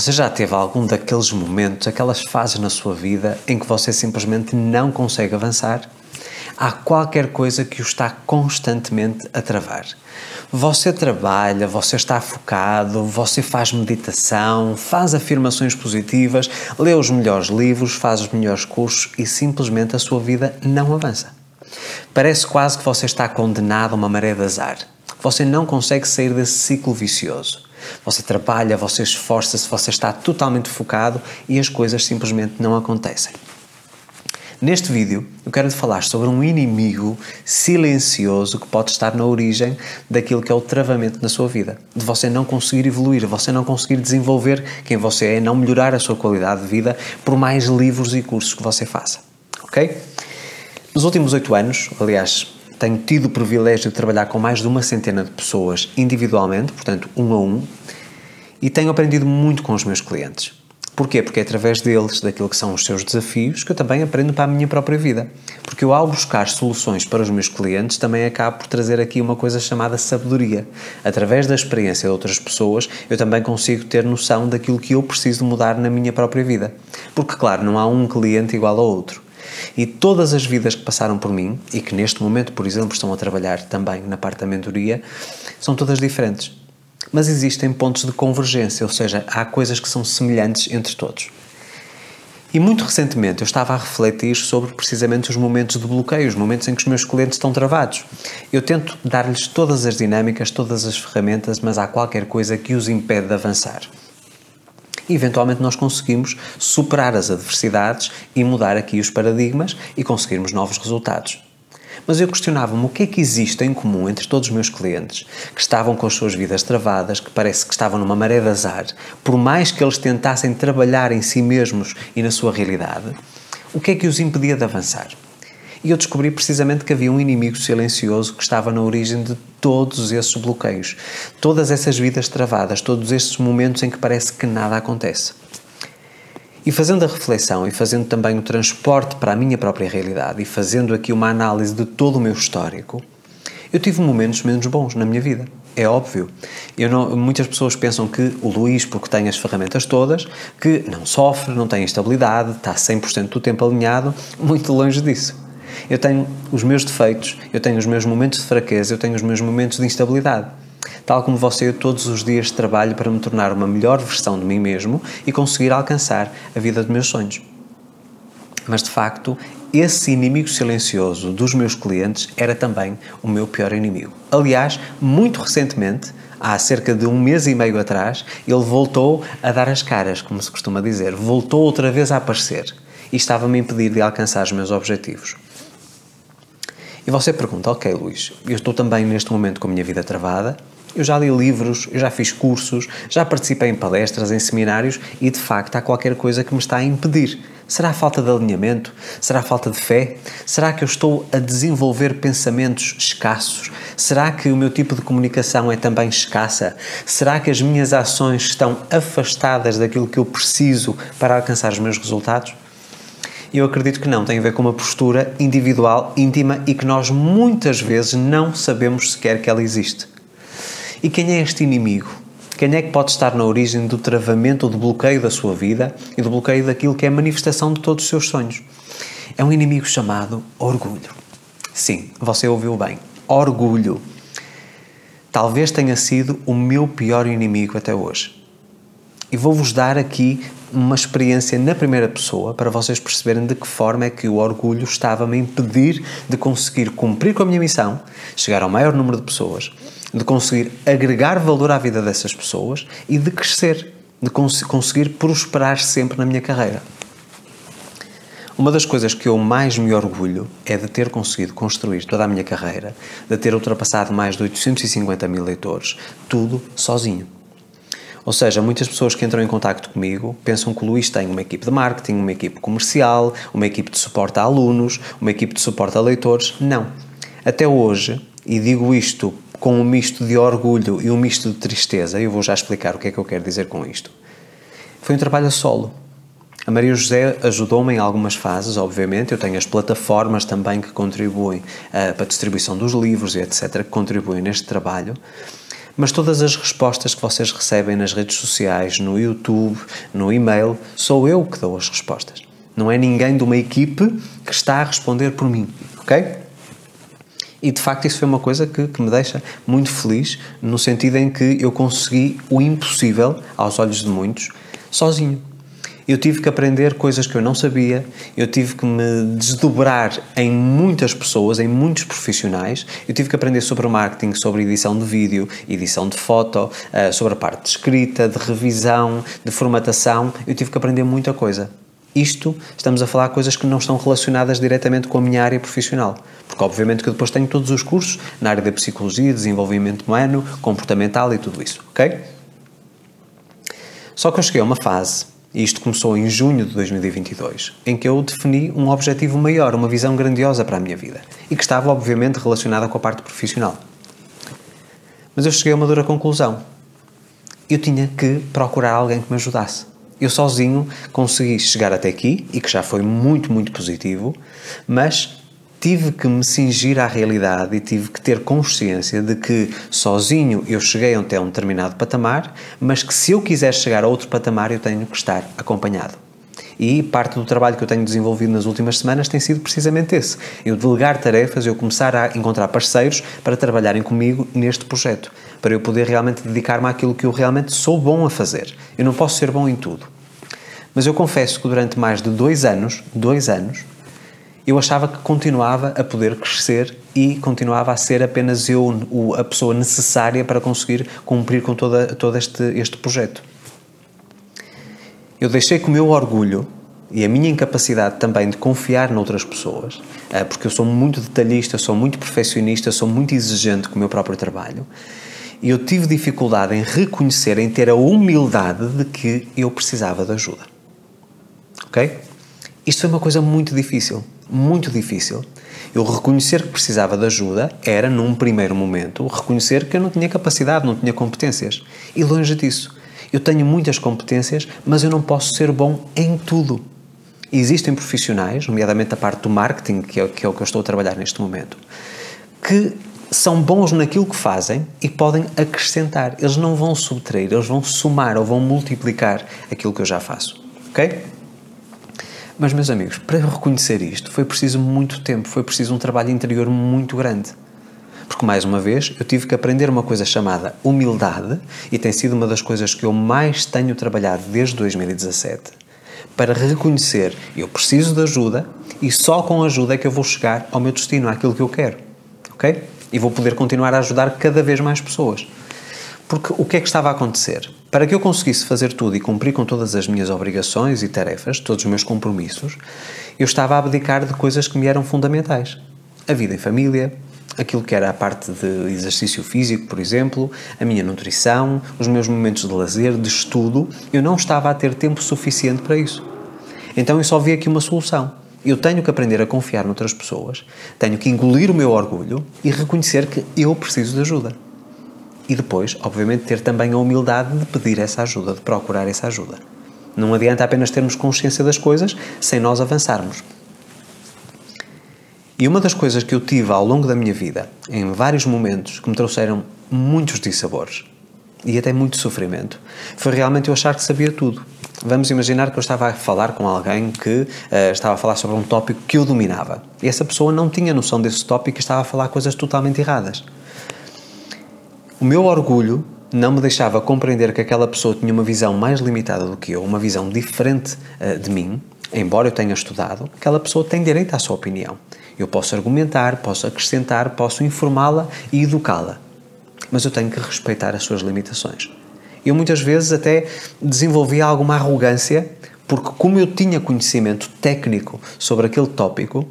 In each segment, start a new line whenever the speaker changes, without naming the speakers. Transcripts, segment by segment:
Você já teve algum daqueles momentos, aquelas fases na sua vida em que você simplesmente não consegue avançar? Há qualquer coisa que o está constantemente a travar. Você trabalha, você está focado, você faz meditação, faz afirmações positivas, lê os melhores livros, faz os melhores cursos e simplesmente a sua vida não avança. Parece quase que você está condenado a uma maré de azar. Você não consegue sair desse ciclo vicioso. Você trabalha, você esforça-se, você está totalmente focado e as coisas simplesmente não acontecem. Neste vídeo, eu quero te falar sobre um inimigo silencioso que pode estar na origem daquilo que é o travamento na sua vida. De você não conseguir evoluir, você não conseguir desenvolver quem você é, não melhorar a sua qualidade de vida por mais livros e cursos que você faça. Ok? Nos últimos oito anos, aliás, tenho tido o privilégio de trabalhar com mais de uma centena de pessoas individualmente, portanto, um a um, e tenho aprendido muito com os meus clientes. Porquê? Porque é através deles, daquilo que são os seus desafios, que eu também aprendo para a minha própria vida. Porque eu, ao buscar soluções para os meus clientes, também acabo por trazer aqui uma coisa chamada sabedoria. Através da experiência de outras pessoas, eu também consigo ter noção daquilo que eu preciso mudar na minha própria vida. Porque, claro, não há um cliente igual ao outro. E todas as vidas que passaram por mim e que neste momento, por exemplo, estão a trabalhar também na parte da mentoria, são todas diferentes. Mas existem pontos de convergência, ou seja, há coisas que são semelhantes entre todos. E muito recentemente eu estava a refletir sobre precisamente os momentos de bloqueio, os momentos em que os meus clientes estão travados. Eu tento dar-lhes todas as dinâmicas, todas as ferramentas, mas há qualquer coisa que os impede de avançar eventualmente nós conseguimos superar as adversidades e mudar aqui os paradigmas e conseguirmos novos resultados. Mas eu questionava-me o que é que existe em comum entre todos os meus clientes que estavam com as suas vidas travadas, que parece que estavam numa maré de azar, por mais que eles tentassem trabalhar em si mesmos e na sua realidade, o que é que os impedia de avançar? E eu descobri precisamente que havia um inimigo silencioso que estava na origem de todos esses bloqueios, todas essas vidas travadas, todos estes momentos em que parece que nada acontece. E fazendo a reflexão e fazendo também o transporte para a minha própria realidade e fazendo aqui uma análise de todo o meu histórico, eu tive momentos menos bons na minha vida. É óbvio. Não, muitas pessoas pensam que o Luís, porque tem as ferramentas todas, que não sofre, não tem instabilidade, está 100% do tempo alinhado, muito longe disso. Eu tenho os meus defeitos, eu tenho os meus momentos de fraqueza, eu tenho os meus momentos de instabilidade. Tal como você, eu todos os dias trabalho para me tornar uma melhor versão de mim mesmo e conseguir alcançar a vida dos meus sonhos. Mas de facto, esse inimigo silencioso dos meus clientes era também o meu pior inimigo. Aliás, muito recentemente, há cerca de um mês e meio atrás, ele voltou a dar as caras, como se costuma dizer, voltou outra vez a aparecer e estava-me a impedir de alcançar os meus objetivos. E você pergunta, ok Luís, eu estou também neste momento com a minha vida travada, eu já li livros, eu já fiz cursos, já participei em palestras, em seminários e de facto há qualquer coisa que me está a impedir. Será falta de alinhamento? Será falta de fé? Será que eu estou a desenvolver pensamentos escassos? Será que o meu tipo de comunicação é também escassa? Será que as minhas ações estão afastadas daquilo que eu preciso para alcançar os meus resultados? Eu acredito que não, tem a ver com uma postura individual, íntima e que nós muitas vezes não sabemos sequer que ela existe. E quem é este inimigo? Quem é que pode estar na origem do travamento ou do bloqueio da sua vida e do bloqueio daquilo que é a manifestação de todos os seus sonhos? É um inimigo chamado orgulho. Sim, você ouviu bem. Orgulho. Talvez tenha sido o meu pior inimigo até hoje. E vou-vos dar aqui uma experiência na primeira pessoa para vocês perceberem de que forma é que o orgulho estava-me a impedir de conseguir cumprir com a minha missão, chegar ao maior número de pessoas, de conseguir agregar valor à vida dessas pessoas e de crescer, de cons conseguir prosperar sempre na minha carreira. Uma das coisas que eu mais me orgulho é de ter conseguido construir toda a minha carreira, de ter ultrapassado mais de 850 mil leitores, tudo sozinho. Ou seja, muitas pessoas que entram em contato comigo pensam que o Luís tem uma equipe de marketing, uma equipe comercial, uma equipe de suporte a alunos, uma equipe de suporte a leitores. Não. Até hoje, e digo isto com um misto de orgulho e um misto de tristeza, eu vou já explicar o que é que eu quero dizer com isto. Foi um trabalho a solo. A Maria José ajudou-me em algumas fases, obviamente. Eu tenho as plataformas também que contribuem uh, para a distribuição dos livros e etc., que contribuem neste trabalho. Mas todas as respostas que vocês recebem nas redes sociais, no YouTube, no e-mail, sou eu que dou as respostas. Não é ninguém de uma equipe que está a responder por mim, ok? E de facto isso foi uma coisa que, que, me deixa muito feliz, no sentido em que eu consegui o impossível, aos olhos de muitos, sozinho. Eu tive que aprender coisas que eu não sabia, eu tive que me desdobrar em muitas pessoas, em muitos profissionais. Eu tive que aprender sobre marketing, sobre edição de vídeo, edição de foto, eh, sobre a parte de escrita, de revisão, de formatação. Eu tive que aprender muita coisa. Isto, estamos a falar coisas que não estão relacionadas diretamente com a minha área profissional. Porque, obviamente, que eu depois tenho todos os cursos na área da psicologia, desenvolvimento humano, comportamental e tudo isso, ok? Só que eu cheguei a uma fase e isto começou em junho de 2022, em que eu defini um objetivo maior, uma visão grandiosa para a minha vida e que estava, obviamente, relacionada com a parte profissional. Mas eu cheguei a uma dura conclusão. Eu tinha que procurar alguém que me ajudasse. Eu sozinho consegui chegar até aqui e que já foi muito, muito positivo, mas tive que me cingir à realidade e tive que ter consciência de que sozinho eu cheguei até um determinado patamar, mas que se eu quiser chegar a outro patamar eu tenho que estar acompanhado. E parte do trabalho que eu tenho desenvolvido nas últimas semanas tem sido precisamente esse. Eu delegar tarefas, eu começar a encontrar parceiros para trabalharem comigo neste projeto, para eu poder realmente dedicar-me àquilo que eu realmente sou bom a fazer. Eu não posso ser bom em tudo. Mas eu confesso que durante mais de dois anos, dois anos, eu achava que continuava a poder crescer e continuava a ser apenas eu a pessoa necessária para conseguir cumprir com toda, todo este, este projeto. Eu deixei que o meu orgulho e a minha incapacidade também de confiar noutras pessoas, eh, porque eu sou muito detalhista, sou muito perfeccionista, sou muito exigente com o meu próprio trabalho, e eu tive dificuldade em reconhecer, em ter a humildade de que eu precisava de ajuda. Ok? Isto foi uma coisa muito difícil muito difícil. Eu reconhecer que precisava de ajuda era, num primeiro momento, reconhecer que eu não tinha capacidade, não tinha competências. E longe disso. Eu tenho muitas competências, mas eu não posso ser bom em tudo. existem profissionais, nomeadamente a parte do marketing, que é, que é o que eu estou a trabalhar neste momento, que são bons naquilo que fazem e podem acrescentar. Eles não vão subtrair, eles vão somar ou vão multiplicar aquilo que eu já faço. Ok? Mas, meus amigos, para reconhecer isto foi preciso muito tempo, foi preciso um trabalho interior muito grande. Porque, mais uma vez, eu tive que aprender uma coisa chamada humildade e tem sido uma das coisas que eu mais tenho trabalhado desde 2017 para reconhecer eu preciso de ajuda e só com ajuda é que eu vou chegar ao meu destino, àquilo que eu quero. Ok? E vou poder continuar a ajudar cada vez mais pessoas. Porque o que é que estava a acontecer? Para que eu conseguisse fazer tudo e cumprir com todas as minhas obrigações e tarefas, todos os meus compromissos, eu estava a abdicar de coisas que me eram fundamentais. A vida em família, aquilo que era a parte de exercício físico, por exemplo, a minha nutrição, os meus momentos de lazer, de estudo, eu não estava a ter tempo suficiente para isso. Então eu só vi aqui uma solução. Eu tenho que aprender a confiar noutras pessoas, tenho que engolir o meu orgulho e reconhecer que eu preciso de ajuda e depois, obviamente, ter também a humildade de pedir essa ajuda, de procurar essa ajuda. Não adianta apenas termos consciência das coisas sem nós avançarmos. E uma das coisas que eu tive ao longo da minha vida, em vários momentos, que me trouxeram muitos dissabores e até muito sofrimento, foi realmente eu achar que sabia tudo. Vamos imaginar que eu estava a falar com alguém que uh, estava a falar sobre um tópico que eu dominava. E essa pessoa não tinha noção desse tópico e estava a falar coisas totalmente erradas. O meu orgulho não me deixava compreender que aquela pessoa tinha uma visão mais limitada do que eu, uma visão diferente uh, de mim, embora eu tenha estudado, aquela pessoa tem direito à sua opinião. Eu posso argumentar, posso acrescentar, posso informá-la e educá-la. Mas eu tenho que respeitar as suas limitações. Eu muitas vezes até desenvolvia alguma arrogância, porque como eu tinha conhecimento técnico sobre aquele tópico,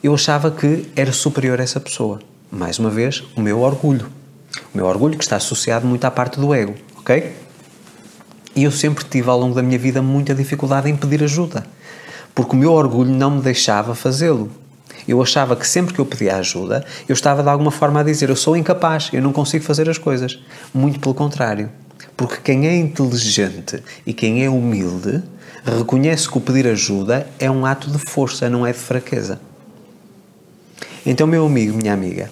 eu achava que era superior a essa pessoa. Mais uma vez, o meu orgulho. O meu orgulho que está associado muito à parte do ego, ok? E eu sempre tive ao longo da minha vida muita dificuldade em pedir ajuda, porque o meu orgulho não me deixava fazê-lo. Eu achava que sempre que eu pedia ajuda, eu estava de alguma forma a dizer eu sou incapaz, eu não consigo fazer as coisas. Muito pelo contrário. Porque quem é inteligente e quem é humilde reconhece que o pedir ajuda é um ato de força, não é de fraqueza. Então, meu amigo, minha amiga,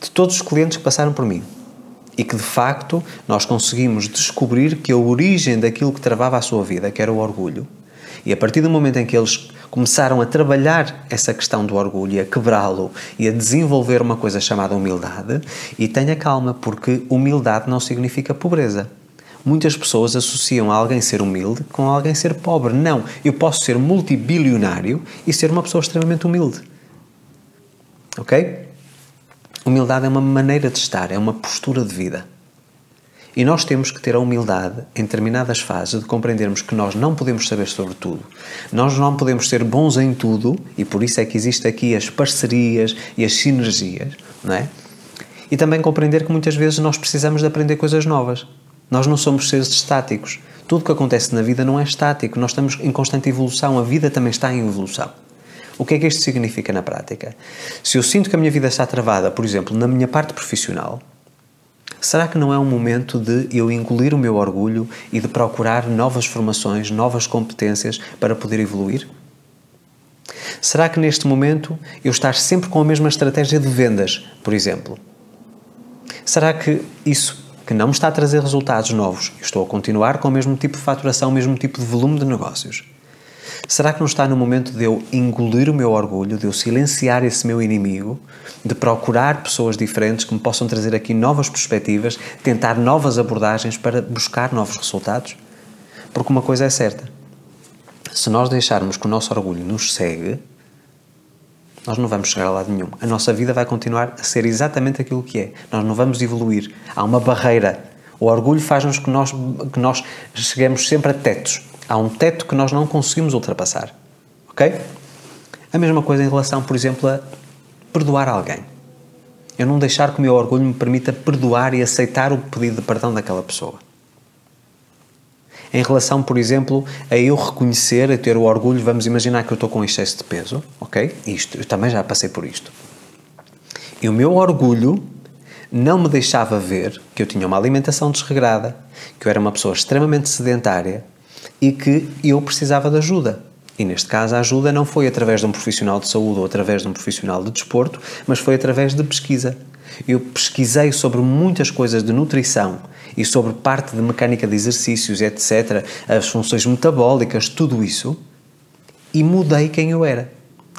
de todos os clientes que passaram por mim e que de facto nós conseguimos descobrir que a origem daquilo que travava a sua vida, que era o orgulho, e a partir do momento em que eles começaram a trabalhar essa questão do orgulho a quebrá-lo e a desenvolver uma coisa chamada humildade, e tenha calma, porque humildade não significa pobreza. Muitas pessoas associam alguém ser humilde com alguém ser pobre. Não, eu posso ser multibilionário e ser uma pessoa extremamente humilde. Ok? Humildade é uma maneira de estar, é uma postura de vida. E nós temos que ter a humildade, em determinadas fases, de compreendermos que nós não podemos saber sobre tudo. Nós não podemos ser bons em tudo, e por isso é que existem aqui as parcerias e as sinergias, não é? E também compreender que muitas vezes nós precisamos de aprender coisas novas. Nós não somos seres estáticos. Tudo que acontece na vida não é estático, nós estamos em constante evolução, a vida também está em evolução. O que é que isto significa na prática? Se eu sinto que a minha vida está travada, por exemplo, na minha parte profissional, será que não é um momento de eu engolir o meu orgulho e de procurar novas formações, novas competências para poder evoluir? Será que neste momento eu estar sempre com a mesma estratégia de vendas, por exemplo? Será que isso que não me está a trazer resultados novos, eu estou a continuar com o mesmo tipo de faturação, o mesmo tipo de volume de negócios? Será que não está no momento de eu engolir o meu orgulho, de eu silenciar esse meu inimigo, de procurar pessoas diferentes que me possam trazer aqui novas perspectivas, tentar novas abordagens para buscar novos resultados? Porque uma coisa é certa: se nós deixarmos que o nosso orgulho nos segue, nós não vamos chegar a lado nenhum. A nossa vida vai continuar a ser exatamente aquilo que é. Nós não vamos evoluir. Há uma barreira. O orgulho faz-nos que nós, que nós cheguemos sempre a tetos. Há um teto que nós não conseguimos ultrapassar. Ok? A mesma coisa em relação, por exemplo, a perdoar alguém. Eu não deixar que o meu orgulho me permita perdoar e aceitar o pedido de perdão daquela pessoa em relação, por exemplo, a eu reconhecer, a ter o orgulho, vamos imaginar que eu estou com excesso de peso, ok? Isto, eu também já passei por isto. E o meu orgulho não me deixava ver que eu tinha uma alimentação desregrada, que eu era uma pessoa extremamente sedentária e que eu precisava de ajuda. E neste caso a ajuda não foi através de um profissional de saúde ou através de um profissional de desporto, mas foi através de pesquisa. Eu pesquisei sobre muitas coisas de nutrição e sobre parte de mecânica de exercícios, etc., as funções metabólicas, tudo isso, e mudei quem eu era.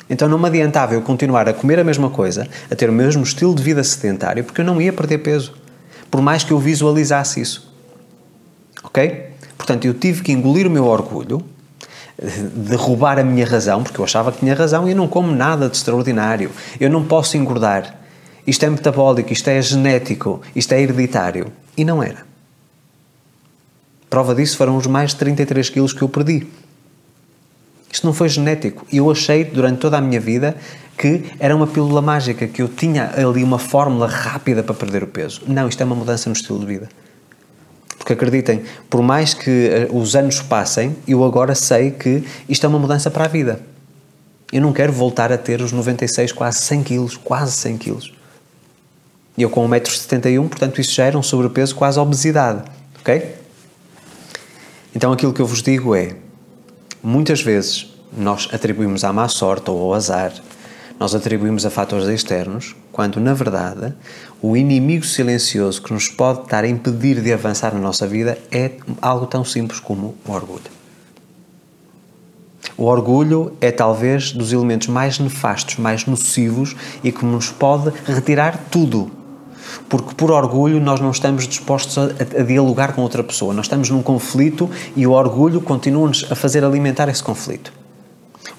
Então não me adiantava eu continuar a comer a mesma coisa, a ter o mesmo estilo de vida sedentário, porque eu não ia perder peso, por mais que eu visualizasse isso. Ok? Portanto, eu tive que engolir o meu orgulho, derrubar a minha razão, porque eu achava que tinha razão e eu não como nada de extraordinário. Eu não posso engordar. Isto é metabólico, isto é genético, isto é hereditário. E não era. Prova disso foram os mais de 33 quilos que eu perdi. Isto não foi genético. Eu achei durante toda a minha vida que era uma pílula mágica, que eu tinha ali uma fórmula rápida para perder o peso. Não, isto é uma mudança no estilo de vida. Porque acreditem, por mais que eh, os anos passem, eu agora sei que isto é uma mudança para a vida. Eu não quero voltar a ter os 96, quase 100 quilos, quase 100 quilos. Eu com 1,71m, portanto isso já era um sobrepeso quase obesidade, ok? Então aquilo que eu vos digo é: muitas vezes nós atribuímos à má sorte ou ao azar, nós atribuímos a fatores externos, quando na verdade o inimigo silencioso que nos pode estar a impedir de avançar na nossa vida é algo tão simples como o orgulho. O orgulho é talvez dos elementos mais nefastos, mais nocivos e que nos pode retirar tudo porque por orgulho nós não estamos dispostos a, a, dialogar com outra pessoa. Nós estamos num conflito e o orgulho continua-nos a fazer alimentar esse conflito.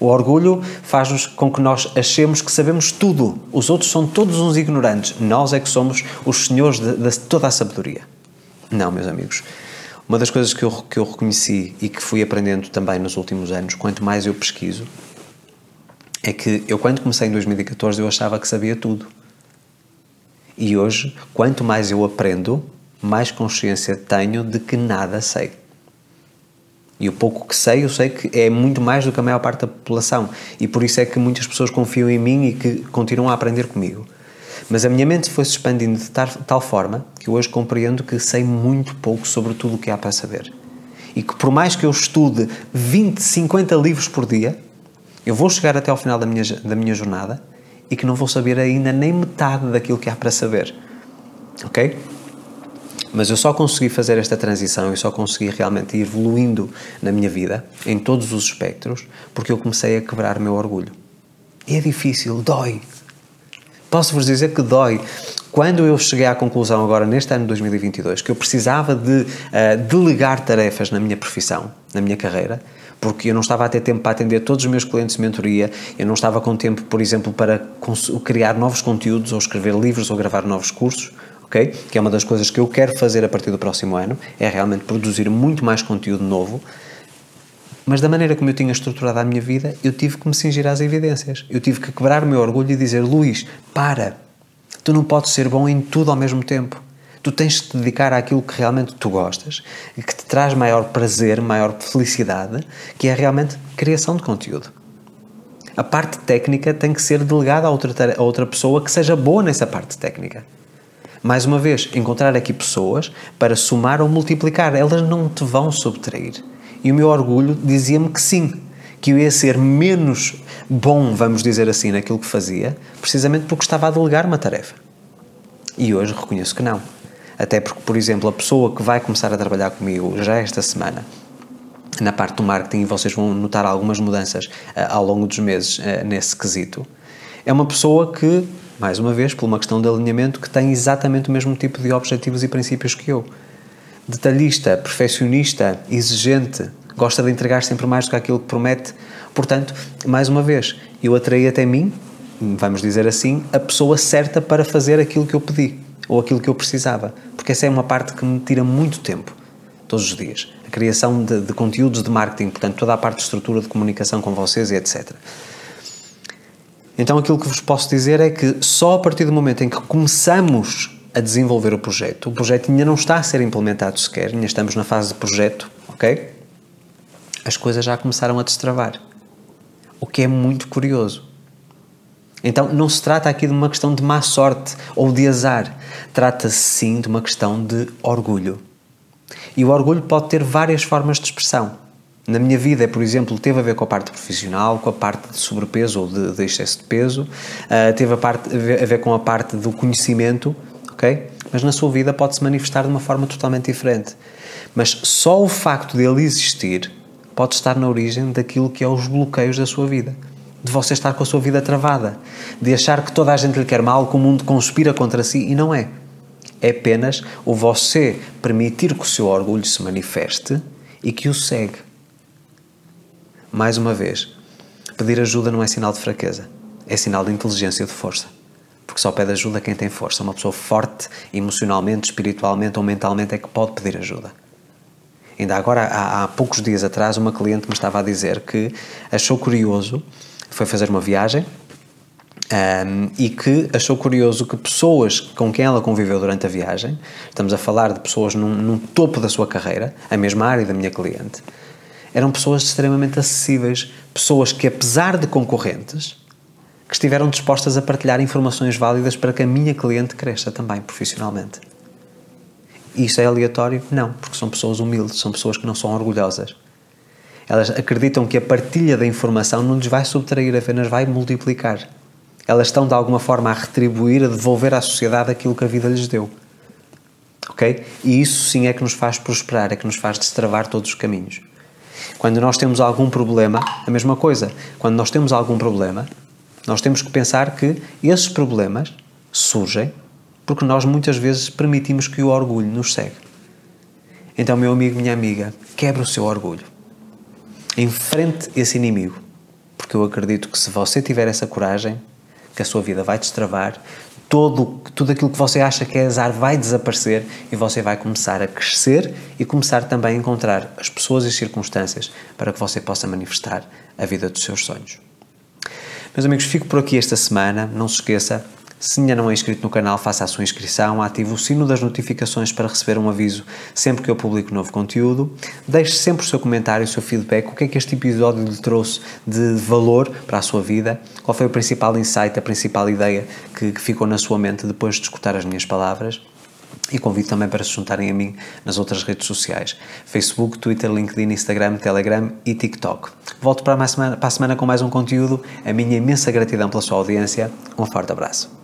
O orgulho faz-nos com que nós achemos que sabemos tudo. Os outros são todos uns ignorantes. Nós é que somos os senhores de, de toda a sabedoria. Não, meus amigos. Uma das coisas que eu, que eu reconheci e que fui aprendendo também nos últimos anos, quanto mais eu pesquiso, é que eu, quando comecei em 2014, eu achava que sabia tudo. E hoje, quanto mais eu aprendo, mais consciência tenho de que nada sei. E o pouco que sei, eu sei que é muito mais do que a maior parte da população. E por isso é que muitas pessoas confiam em mim e que continuam a aprender comigo. Mas a minha mente foi se expandindo de tal forma que hoje compreendo que sei muito pouco sobre tudo o que há para saber. E que por mais que eu estude 20, 50 livros por dia, eu vou chegar até ao final da minha, da minha jornada e que não vou saber ainda nem metade daquilo que há para saber. Ok? Mas eu só consegui fazer esta transição e só consegui realmente ir evoluindo na minha vida, em todos os espectros, porque eu comecei a quebrar o meu orgulho. E é difícil, dói. Posso-vos dizer que dói. Quando eu cheguei à conclusão, agora neste ano de 2022, que eu precisava de uh, delegar tarefas na minha profissão, na minha carreira, porque eu não estava a ter tempo para atender todos os meus clientes de mentoria, eu não estava com tempo, por exemplo, para criar novos conteúdos, ou escrever livros, ou gravar novos cursos, ok? Que é uma das coisas que eu quero fazer a partir do próximo ano, é realmente produzir muito mais conteúdo novo. Mas da maneira como eu tinha estruturado a minha vida, eu tive que me cingir às evidências. Eu tive que quebrar o meu orgulho e dizer: Luís, para! Tu não podes ser bom em tudo ao mesmo tempo. Tu tens que te dedicar àquilo que realmente tu gostas e que te traz maior prazer, maior felicidade, que é realmente criação de conteúdo. A parte técnica tem que ser delegada a outra, a outra pessoa que seja boa nessa parte técnica. Mais uma vez, encontrar aqui pessoas para somar ou multiplicar, elas não te vão subtrair. E o meu orgulho dizia-me que sim, que eu ia ser menos bom, vamos dizer assim, naquilo que fazia, precisamente porque estava a delegar uma tarefa. E hoje reconheço que não. Até porque, por exemplo, a pessoa que vai começar a trabalhar comigo já esta semana, na parte do marketing, e vocês vão notar algumas mudanças uh, ao longo dos meses uh, nesse quesito, é uma pessoa que mais uma vez, por uma questão de alinhamento, que tem exatamente o mesmo tipo de objetivos e princípios que eu. Detalhista, perfeccionista, exigente, gosta de entregar sempre mais do que aquilo que promete. Portanto, mais uma vez, eu atraí até mim, vamos dizer assim, a pessoa certa para fazer aquilo que eu pedi ou aquilo que eu precisava. Porque essa é uma parte que me tira muito tempo, todos os dias. A criação de, de conteúdos de marketing, portanto, toda a parte de estrutura de comunicação com vocês e etc. Então aquilo que vos posso dizer é que só a partir do momento em que começamos a desenvolver o projeto, o projeto ainda não está a ser implementado sequer, ainda estamos na fase de projeto, ok? As coisas já começaram a destravar. O que é muito curioso. Então não se trata aqui de uma questão de má sorte ou de azar. Trata-se sim de uma questão de orgulho. E o orgulho pode ter várias formas de expressão na minha vida, por exemplo, teve a ver com a parte profissional, com a parte de sobrepeso ou de, de excesso de peso, uh, teve a, parte, a ver, a ver com a parte do conhecimento, ok? Mas na sua vida pode se manifestar de uma forma totalmente diferente. Mas só o facto de ele existir pode estar na origem daquilo que é os bloqueios da sua vida. De você estar com a sua vida travada, de achar que toda a gente lhe quer mal, que o mundo conspira contra si e não é. É apenas o você permitir que o seu orgulho se manifeste e que o segue. Mais uma vez, pedir ajuda não é sinal de fraqueza, é sinal de inteligência e de força. Porque só pede ajuda quem tem força. Uma pessoa forte, emocionalmente, espiritualmente ou mentalmente, é que pode pedir ajuda. Ainda agora, há, há poucos dias atrás, uma cliente me estava a dizer que achou curioso, foi fazer uma viagem um, e que achou curioso que pessoas com quem ela conviveu durante a viagem, estamos a falar de pessoas num, num topo da sua carreira, a mesma área da minha cliente, eram pessoas extremamente acessíveis, pessoas que, apesar de concorrentes, que estiveram dispostas a partilhar informações válidas para que a minha cliente cresça também profissionalmente. Isso é aleatório? Não, porque são pessoas humildes, são pessoas que não são orgulhosas. Elas acreditam que a partilha da informação não lhes vai subtrair, apenas vai multiplicar. Elas estão de alguma forma a retribuir, a devolver à sociedade aquilo que a vida lhes deu. Ok? E isso sim é que nos faz prosperar, é que nos faz destravar todos os caminhos. Quando nós temos algum problema, a mesma coisa. Quando nós temos algum problema, nós temos que pensar que esses problemas surgem porque nós muitas vezes permitimos que o orgulho nos segue. Então, meu amigo, minha amiga, quebre o seu orgulho. Enfrente esse inimigo. Porque eu acredito que se você tiver essa coragem, que a sua vida vai destravar, todo, tudo aquilo que você acha que é azar vai desaparecer e você vai começar a crescer e começar também a encontrar as pessoas e circunstâncias para que você possa manifestar a vida dos seus sonhos. Meus amigos, fico por aqui esta semana. Não se esqueça, se ainda não é inscrito no canal, faça a sua inscrição, ative o sino das notificações para receber um aviso sempre que eu publico novo conteúdo. Deixe sempre o seu comentário, o seu feedback, o que é que este episódio lhe trouxe de valor para a sua vida, qual foi o principal insight, a principal ideia que, que ficou na sua mente depois de escutar as minhas palavras. E convido também para se juntarem a mim nas outras redes sociais: Facebook, Twitter, LinkedIn, Instagram, Telegram e TikTok. Volto para a semana, para a semana com mais um conteúdo. A minha imensa gratidão pela sua audiência. Um forte abraço.